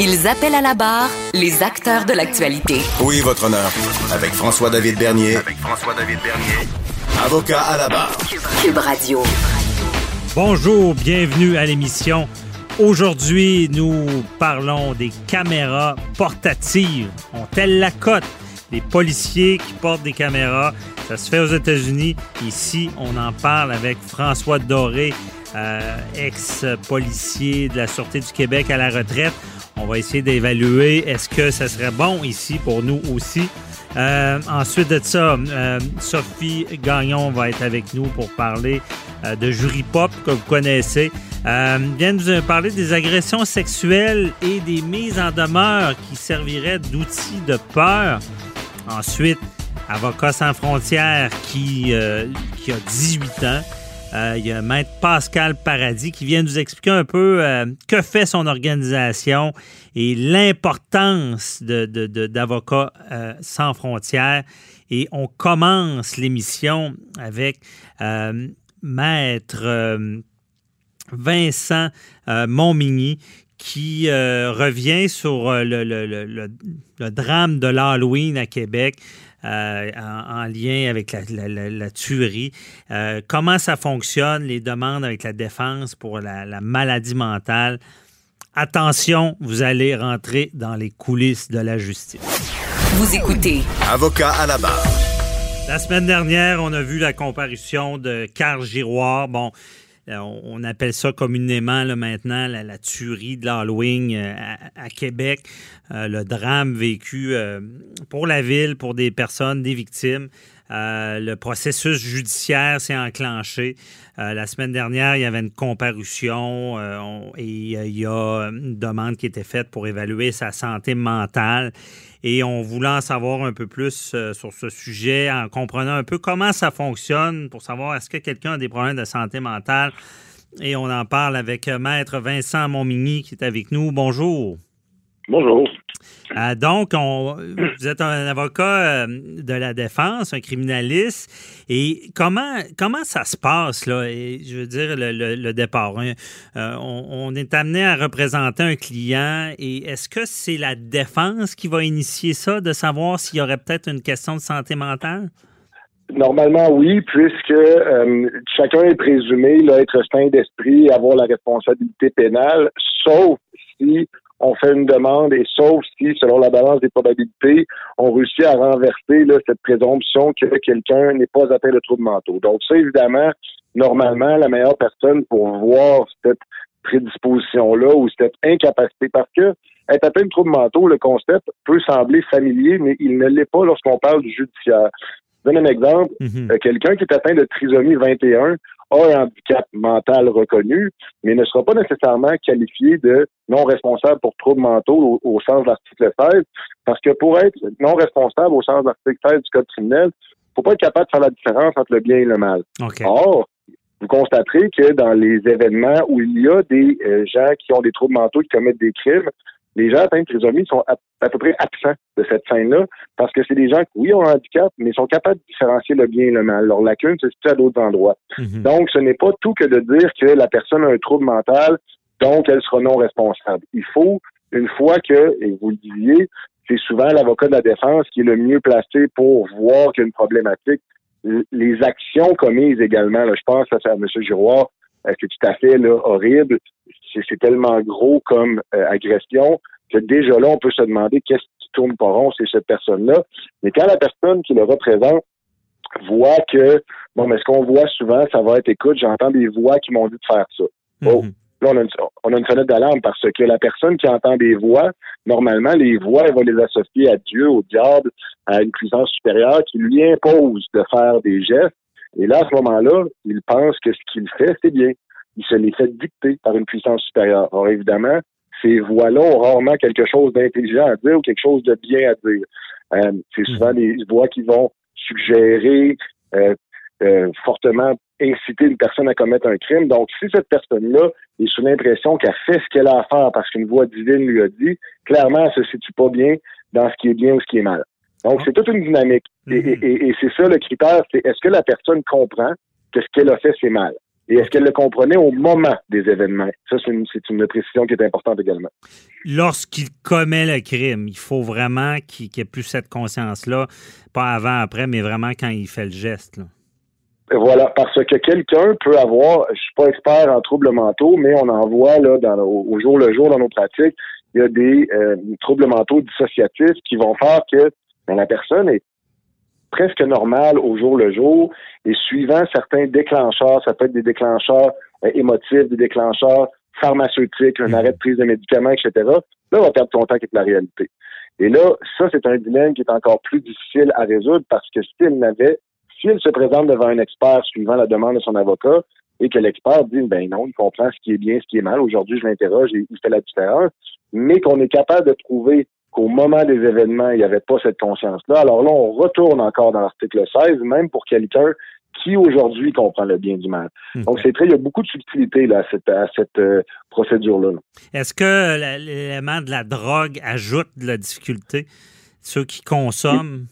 Ils appellent à la barre les acteurs de l'actualité. Oui, votre honneur. Avec François-David Bernier. Avec François-David Bernier. Avocat à la barre. Cube Radio. Bonjour, bienvenue à l'émission. Aujourd'hui, nous parlons des caméras portatives. Ont-elles la cote? Les policiers qui portent des caméras, ça se fait aux États-Unis. Ici, on en parle avec François Doré, euh, ex-policier de la Sûreté du Québec à la retraite. On va essayer d'évaluer est-ce que ça serait bon ici pour nous aussi. Euh, ensuite de ça, euh, Sophie Gagnon va être avec nous pour parler euh, de Jury Pop que vous connaissez. Euh, vient nous parler des agressions sexuelles et des mises en demeure qui serviraient d'outils de peur. Ensuite, Avocat sans frontières qui a 18 ans. Euh, il y a Maître Pascal Paradis qui vient nous expliquer un peu euh, que fait son organisation et l'importance de, de- d'Avocats euh, sans frontières. Et on commence l'émission avec euh, Maître euh, Vincent euh, Montmigny qui euh, revient sur euh, le, le- le- le- le drame de l'Halloween à Québec. euh, en, en lien avec la, la- la- la tuerie. Euh, comment ça fonctionne, les demandes avec la défense pour la, la maladie mentale? Attention, vous allez rentrer dans les coulisses de la justice. Vous écoutez Avocat à la barre. La semaine dernière, on a vu la comparution de Carl Giroir. Bon, euh, on on appelle ça communément maintenant la, tuerie de l'Halloween euh, à, Québec, Euh, le drame vécu euh, pour la ville, pour des personnes, des victimes. Euh, le processus judiciaire s'est enclenché. Euh, la semaine dernière, il y avait une comparution euh, et il y a une demande qui était faite pour évaluer sa santé mentale. Et on voulait en savoir un peu plus sur ce sujet en comprenant un peu comment ça fonctionne pour savoir est-ce que quelqu'un a des problèmes de santé mentale. Et on en parle avec Maître Vincent Montmigny qui est avec nous. Bonjour. Bonjour. Euh, donc, on, vous êtes un avocat euh, de la défense, un criminaliste. Et comment, comment ça se passe, là? Je veux dire, le, départ. hein? Euh, on, est amené à représenter un client. Et est-ce que c'est la défense qui va initier ça, de savoir s'il y aurait peut-être une question de santé mentale? Normalement, oui, puisque chacun est présumé là, être sain d'esprit et avoir la responsabilité pénale, sauf si on fait une demande et sauf si, selon la balance des probabilités, on réussit à renverser là, cette présomption que quelqu'un n'est pas atteint de troubles mentaux. Donc ça, évidemment, normalement, la meilleure personne pour voir cette prédisposition-là ou cette incapacité, parce que être atteint de troubles mentaux, le concept peut sembler familier, mais il ne l'est pas lorsqu'on parle du judiciaire. Je donne un exemple. Mhm. Euh, Quelqu'un qui est atteint de trisomie 21 a un handicap mental reconnu, mais ne sera pas nécessairement qualifié de non responsable pour troubles mentaux au, au sens de l'article 16, parce que pour être non responsable au sens de l'article 16 du Code criminel, faut pas être capable de faire la différence entre le bien et le mal. Or, vous constaterez que dans les événements où il y a des euh, gens qui ont des troubles mentaux qui commettent des crimes, les gens atteints de trisomie sont à, à peu près absents de cette scène-là parce que c'est des gens qui, oui, ont un handicap, mais sont capables de différencier le bien et le mal. Leur lacune se situe à d'autres endroits. Mhm. Donc, ce n'est pas tout que de dire que la personne a un trouble mental, donc elle sera non responsable. Il faut, une fois que, et vous le disiez, c'est souvent l'avocat de la défense qui est le mieux placé pour voir qu'il y a une problématique. Les actions commises également, là, je pense à, à M. Giroir, c'est tout à fait là, horrible? C'est tellement gros comme euh, agression que déjà là, on peut se demander qu'est-ce qui tourne pas rond, c'est cette personne-là. Mais quand la personne qui le représente voit que, bon, mais ce qu'on voit souvent, ça va être, écoute, j'entends des voix qui m'ont dit de faire ça. Oh, Mhm. là, on a, une, on a une sonnette d'alarme parce que la personne qui entend des voix, normalement, les voix, elle va les associer à Dieu, au diable, à une puissance supérieure qui lui impose de faire des gestes. Et là, à ce moment-là, il pense que ce qu'il fait, c'est bien. Il se les fait dicter par une puissance supérieure. Alors, évidemment, ces voix-là ont rarement quelque chose d'intelligent à dire ou quelque chose de bien à dire. Euh, c'est souvent des voix qui vont suggérer, euh, euh, fortement inciter une personne à commettre un crime. Donc, si cette personne-là est sous l'impression qu'elle fait ce qu'elle a à faire parce qu'une voix divine lui a dit, clairement, elle se situe pas bien dans ce qui est bien ou ce qui est mal. Donc, c'est toute une dynamique. Et, et- et- et c'est ça le critère, c'est est-ce que la personne comprend que ce qu'elle a fait, c'est mal? Et est-ce qu'elle le comprenait au moment des événements? Ça, c'est une, précision qui est importante également. Lorsqu'il commet le crime, il faut vraiment qu'il qu'il ait plus cette conscience-là, pas avant, après, mais vraiment quand il fait le geste. là. Voilà, parce que quelqu'un peut avoir, je suis pas expert en troubles mentaux, mais on en voit là dans, au, au jour le jour dans nos pratiques, il y a des euh, troubles mentaux dissociatifs qui vont faire que ben, la personne est presque normale au jour le jour et suivant certains déclencheurs, ça peut être des déclencheurs euh, émotifs, des déclencheurs pharmaceutiques, un arrêt de prise de médicaments, etc. Là, on va perdre contact avec la réalité. Et là, ça, c'est un dilemme qui est encore plus difficile à résoudre parce que s'il n'avait s'il se présente devant un expert suivant la demande de son avocat et que l'expert dit ben non, il comprend ce qui est bien, ce qui est mal, aujourd'hui je l'interroge et il fait la différence, mais qu'on est capable de trouver qu'au moment des événements, il n'y avait pas cette conscience-là, alors là, on retourne encore dans l'article 16, même pour quelqu'un qui aujourd'hui comprend le bien du mal. Donc c'est très, il y a beaucoup de subtilité là, à cette, à cette euh, procédure-là. là. Est-ce que l'élément de la drogue ajoute de la difficulté? Ceux qui consomment?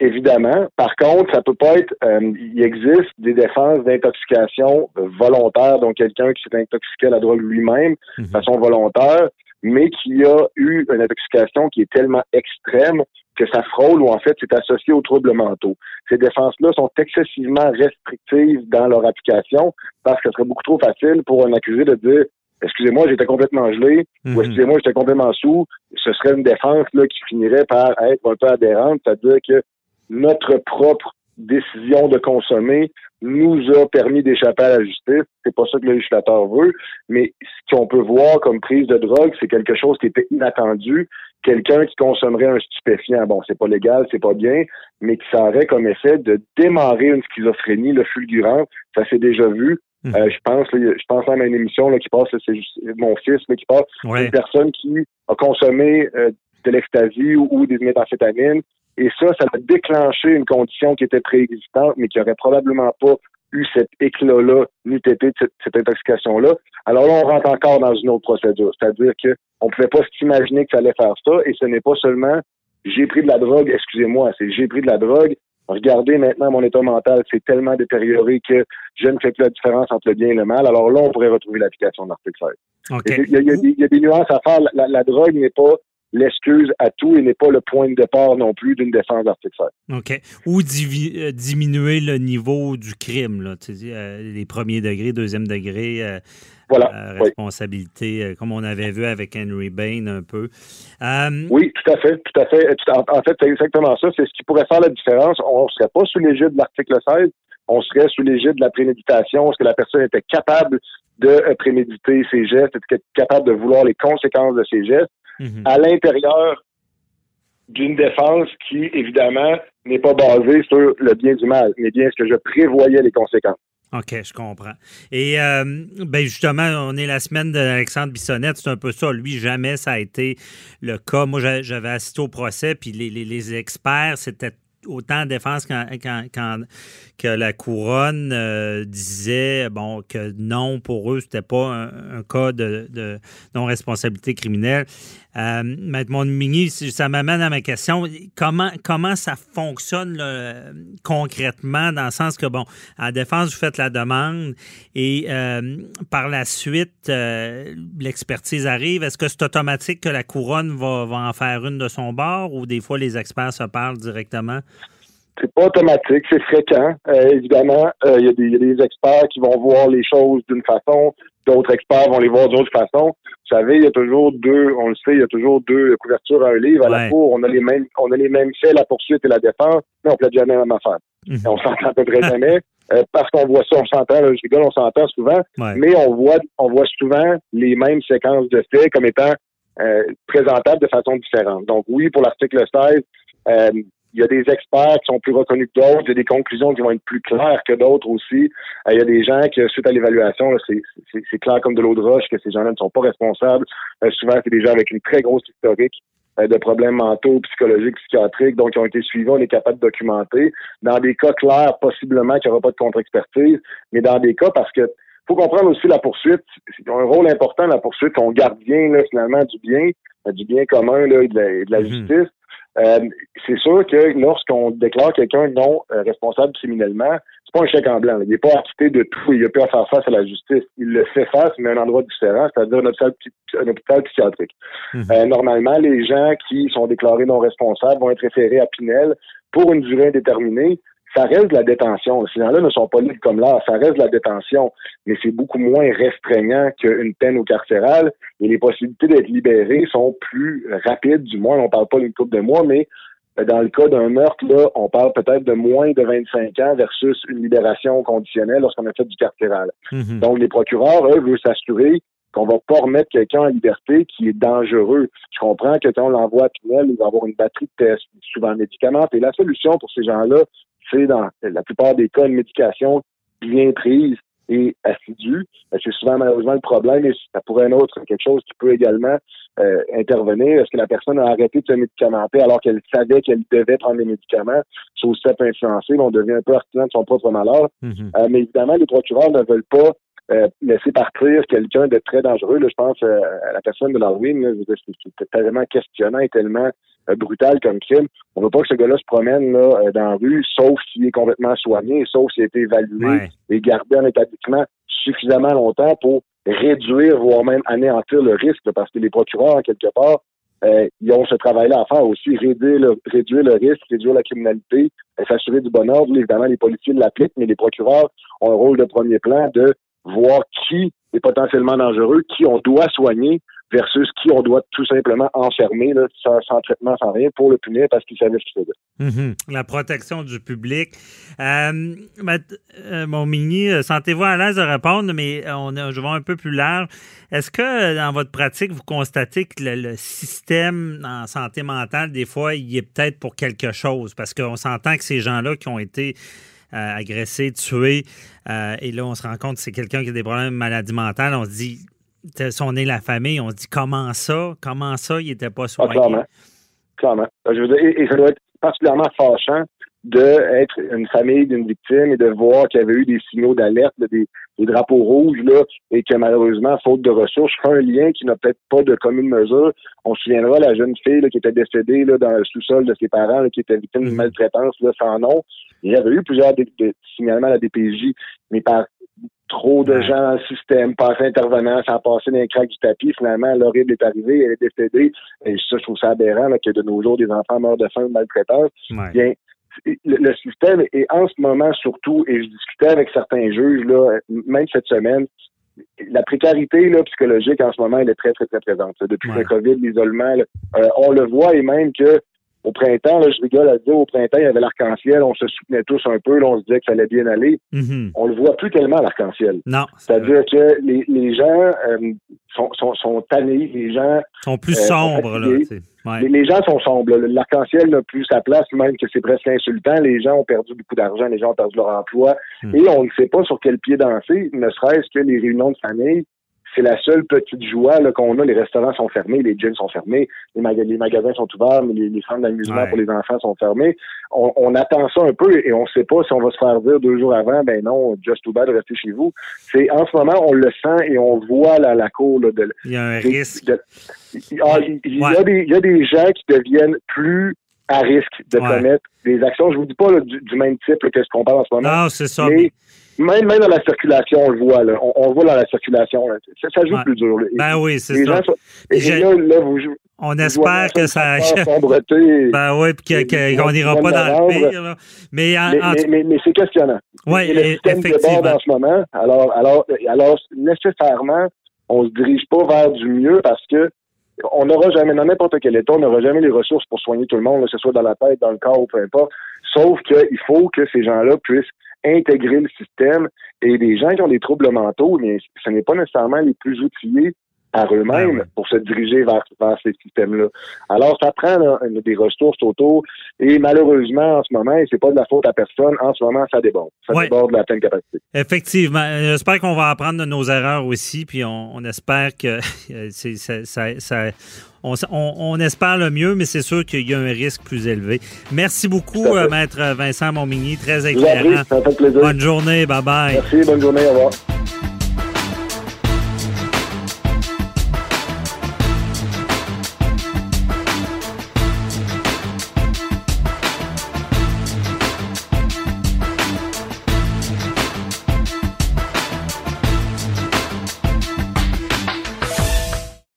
Évidemment. Par contre, ça peut pas être. euh, il existe des défenses d'intoxication volontaire, donc quelqu'un qui s'est intoxiqué à la drogue lui-même de façon volontaire, mais qui a eu une intoxication qui est tellement extrême que ça frôle ou en fait c'est associé aux troubles mentaux. Ces défenses-là sont excessivement restrictives dans leur application parce que ce serait beaucoup trop facile pour un accusé de dire excusez-moi, j'étais complètement gelé, ou Mhm. excusez-moi, j'étais complètement sous, ce serait une défense là, qui finirait par être un peu adhérente, c'est-à-dire que notre propre décision de consommer nous a permis d'échapper à la justice. C'est pas ça que le législateur veut, mais ce qu'on peut voir comme prise de drogue, c'est quelque chose qui était inattendu. Quelqu'un qui consommerait un stupéfiant, bon, c'est pas légal, c'est pas bien, mais qui ça aurait comme effet de démarrer une schizophrénie, le fulgurant. Ça s'est déjà vu. Mhm. Euh, je pense, je pense même à une émission là, qui passe, c'est juste mon fils là, qui passe, Ouais. une personne qui a consommé euh, de l'ecstasy ou, ou des méthamphétamines. Et ça, ça a déclenché une condition qui était préexistante, mais qui aurait probablement pas eu cet éclat-là, été de cette, cette intoxication-là. Alors là, on rentre encore dans une autre procédure. C'est-à-dire que on pouvait pas s'imaginer que ça allait faire ça, et ce n'est pas seulement j'ai pris de la drogue, excusez-moi, c'est j'ai pris de la drogue. Regardez maintenant mon état mental, c'est tellement détérioré que je ne fais plus la différence entre le bien et le mal. Alors là, on pourrait retrouver l'application de l'article 16. OK. Et Il y, a, il y a des- il y a des nuances à faire. La, la drogue n'est pas l'excuse à tout et n'est pas le point de départ non plus d'une défense d'article 16. OK. Ou divi- euh, diminuer le niveau du crime, là, euh, les premiers degrés, deuxième degré, euh, Voilà. euh, responsabilité, comme on avait vu avec Henry Bain un peu. Oui, tout à fait, tout à fait. En, en fait, c'est exactement ça. C'est ce qui pourrait faire la différence. On ne serait pas sous l'égide de l'article 16, on serait sous l'égide de la préméditation. Est-ce que la personne était capable de préméditer ses gestes, était capable de vouloir les conséquences de ses gestes mhm. à l'intérieur d'une défense qui, évidemment, n'est pas basée sur le bien du mal, mais bien ce que je prévoyais les conséquences. OK, je comprends. Et euh, ben justement, on est la semaine d'Alexandre Bissonnette, c'est un peu ça. Lui, jamais ça a été le cas. Moi, j'a- j'avais assisté au procès, puis les, les- les experts, c'était autant en défense qu'en- qu'en- qu'en- que la couronne euh, disait bon que non, pour eux, c'était pas un, un cas de, de non-responsabilité criminelle. Euh, Maître Montmigny, si- ça m'amène à ma question. Comment, ça fonctionne concrètement, dans le sens que, bon, en défense, vous faites la demande et euh, par la suite, euh, l'expertise arrive. Est-ce que c'est automatique que la couronne va en faire une de son bord ou des fois les experts se parlent directement? C'est pas automatique, c'est fréquent. Euh, évidemment, euh, il y, a des experts qui vont voir les choses d'une façon, d'autres experts vont les voir d'une autre façon. Vous savez, il y a toujours deux, on le sait, il y a toujours deux couvertures à un livre. À la cour, on a les mêmes, on a les mêmes faits, la poursuite et la défense, mais on plaide jamais la même affaire. Mhm. On s'entend à peu près jamais. Euh, parce qu'on voit ça, on s'entend, je rigole, on s'entend souvent, mais on voit, on voit souvent les mêmes séquences de faits comme étant présentables de façon différente. Donc oui, pour l'article 16, euh, il y a des experts qui sont plus reconnus que d'autres, il y a des conclusions qui vont être plus claires que d'autres aussi. Euh, il y a des gens qui, suite à l'évaluation, c'est clair comme de l'eau de roche que ces gens-là ne sont pas responsables. Euh, souvent, c'est des gens avec une très grosse historique euh, de problèmes mentaux, psychologiques, psychiatriques, donc qui ont été suivis, on est capable de documenter. Dans des cas clairs, possiblement qu'il n'y aura pas de contre-expertise, mais dans des cas parce que faut comprendre aussi la poursuite. C'est un rôle important, la poursuite. On garde bien, finalement, du bien, du bien commun là, et de la, mhm. justice. Euh, c'est sûr que lorsqu'on déclare quelqu'un non euh, responsable criminellement, c'est pas un chèque en blanc. Il n'est pas acquitté de tout. Il a pu faire face à la justice. Il le fait face, mais à un endroit différent, c'est-à-dire un hôpital, psychiatrique. Mhm. Euh, normalement, les gens qui sont déclarés non responsables vont être référés à Pinel pour une durée indéterminée ça reste de la détention. Ces gens-là ne sont pas libres comme là, ça reste de la détention, mais c'est beaucoup moins restreignant qu'une peine au carcéral et les possibilités d'être libérés sont plus rapides, du moins, on parle pas d'une couple de mois, mais euh, dans le cas d'un meurtre, là, on parle peut-être de moins de 25 ans versus une libération conditionnelle lorsqu'on a fait du carcéral. Mm-hmm. Donc, les procureurs, eux, veulent s'assurer qu'on va pas remettre quelqu'un en liberté qui est dangereux. Je comprends que quand on l'envoie à Pinel, il va avoir une batterie de tests, souvent médicaments. Et la solution pour ces gens-là, c'est dans la plupart des cas une médication bien prise et assidue. Euh, c'est souvent malheureusement le problème et ça pourrait être autre quelque chose qui peut également euh, intervenir. Est-ce que la personne a arrêté de se médicamenter alors qu'elle savait qu'elle devait prendre des médicaments? Chose ça peut influencer, on devient un peu artisan de son propre malheur. Mm-hmm. Euh, mais évidemment, les procureurs ne veulent pas euh, laisser partir quelqu'un de très dangereux. Là, je pense euh, à la personne de Darwin, c'est tellement questionnant et tellement brutal comme crime. On veut pas que ce gars-là se promène là, dans la rue, sauf s'il est complètement soigné, sauf s'il a été évalué et gardé en établissement suffisamment longtemps pour réduire, voire même anéantir le risque, parce que les procureurs, quelque part, ils ont ce travail-là à faire aussi, réduire le, réduire le risque, réduire la criminalité, s'assurer du bon ordre. Évidemment, les policiers l'appliquent, mais les procureurs ont un rôle de premier plan de voir qui est potentiellement dangereux, qui on doit soigner versus qui on doit tout simplement enfermer sans, traitement, sans rien pour le punir parce qu'il savait ce qu'il faisait. Mhm. La protection du public. Euh, euh, mon mini, euh, sentez-vous à l'aise de répondre, mais on je vais un peu plus large. Est-ce que dans votre pratique, vous constatez que le, système en santé mentale, des fois, il est peut-être pour quelque chose? Parce qu'on s'entend que ces gens-là qui ont été euh, agressé, tué. Euh, et là, on se rend compte que c'est quelqu'un qui a des problèmes de maladie mentale. On se dit, on est la famille, on se dit comment ça? Comment ça, il n'était pas ah, soigné? clairement. Clairement. Je veux dire, et, ça doit être particulièrement fâchant d'être une famille d'une victime et de voir qu'il y avait eu des signaux d'alerte, des, drapeaux rouges, là, et que malheureusement, faute de ressources, je un lien qui n'a peut-être pas de commune mesure. On se souviendra la jeune fille qui était décédée là, dans le sous-sol de ses parents, qui était victime d'une mm-hmm. maltraitance là, sans nom. Il y avait eu plusieurs signalements à la DPJ, mais par trop de gens dans le système, pas assez intervenants, ça a passé dans les craques du tapis. Finalement, l'horrible est arrivé, elle est décédée. Et ça, je trouve ça aberrant que de nos jours, des enfants meurent de faim ou maltraitance. Bien, le, système est en ce moment surtout, et je discutais avec certains juges, là, même cette semaine, la précarité là, psychologique en ce moment, elle est très, très, très présente. Depuis le COVID, l'isolement, euh, on le voit et même que au printemps, là, je rigole à dire, au printemps, il y avait l'arc-en-ciel, on se soutenait tous un peu, là, on se disait que ça allait bien aller. Mm-hmm. On le voit plus tellement, l'arc-en-ciel. Non. C'est-à-dire que les, les gens euh, sont, sont, sont, tannés, les gens... sont plus euh, sombres, là. Les, les, gens sont sombres. L'arc-en-ciel n'a plus sa place, même que c'est presque insultant. Les gens ont perdu beaucoup d'argent, les gens ont perdu leur emploi. Mm. Et on ne sait pas sur quel pied danser, ne serait-ce que les réunions de famille c'est la seule petite joie qu'on a. Les restaurants sont fermés, les gyms sont fermés, les, magasins sont ouverts, mais les, centres d'amusement pour les enfants sont fermés. On, attend ça un peu et on ne sait pas si on va se faire dire deux jours avant, ben non, just too bad, restez chez vous. C'est en ce moment, on le sent et on voit la, la cour de. Il y a un risque. il y a des gens qui deviennent plus à risque de commettre des actions. Je vous dis pas du, même type que ce qu'on parle en ce moment. Non, c'est ça. Mais, même, même dans la circulation, on le voit, là. On, on le voit dans la circulation. là. Ça, ça joue Ouais. plus dur. là. Ben oui, c'est ça. gens et, là, là, vous, On espère que ça... sombreté. Ben oui, puis qu'on n'ira pas dans le pire. là. Mais, en- mais, en- mais, mais, mais c'est questionnant. Système effectivement. en ce moment. Alors, alors, alors, nécessairement, on se dirige pas vers du mieux parce que on n'aura jamais, dans n'importe quel état, on n'aura jamais les ressources pour soigner tout le monde, que ce soit dans la tête, dans le corps ou peu importe. Sauf qu'il faut que ces gens-là puissent intégrer le système et les gens qui ont des troubles mentaux, mais ce n'est pas nécessairement les plus outillés par eux-mêmes Ben ouais. pour se diriger vers, vers ces systèmes-là. Alors, ça prend là, des ressources autour et malheureusement, en ce moment, et c'est pas de la faute à personne, en ce moment, ça déborde. Ça Ouais. déborde de la pleine capacité. Effectivement. Euh, J'espère qu'on va apprendre de nos erreurs aussi, puis on, on espère que euh, c'est- ça, ça- ça- on, on- on espère le mieux, mais c'est sûr qu'il y a un risque plus élevé. Merci beaucoup, euh, Maître Vincent Monmigny, très éclairant. ça me fait plaisir. Bonne journée, bye bye. Merci, bonne journée, au revoir.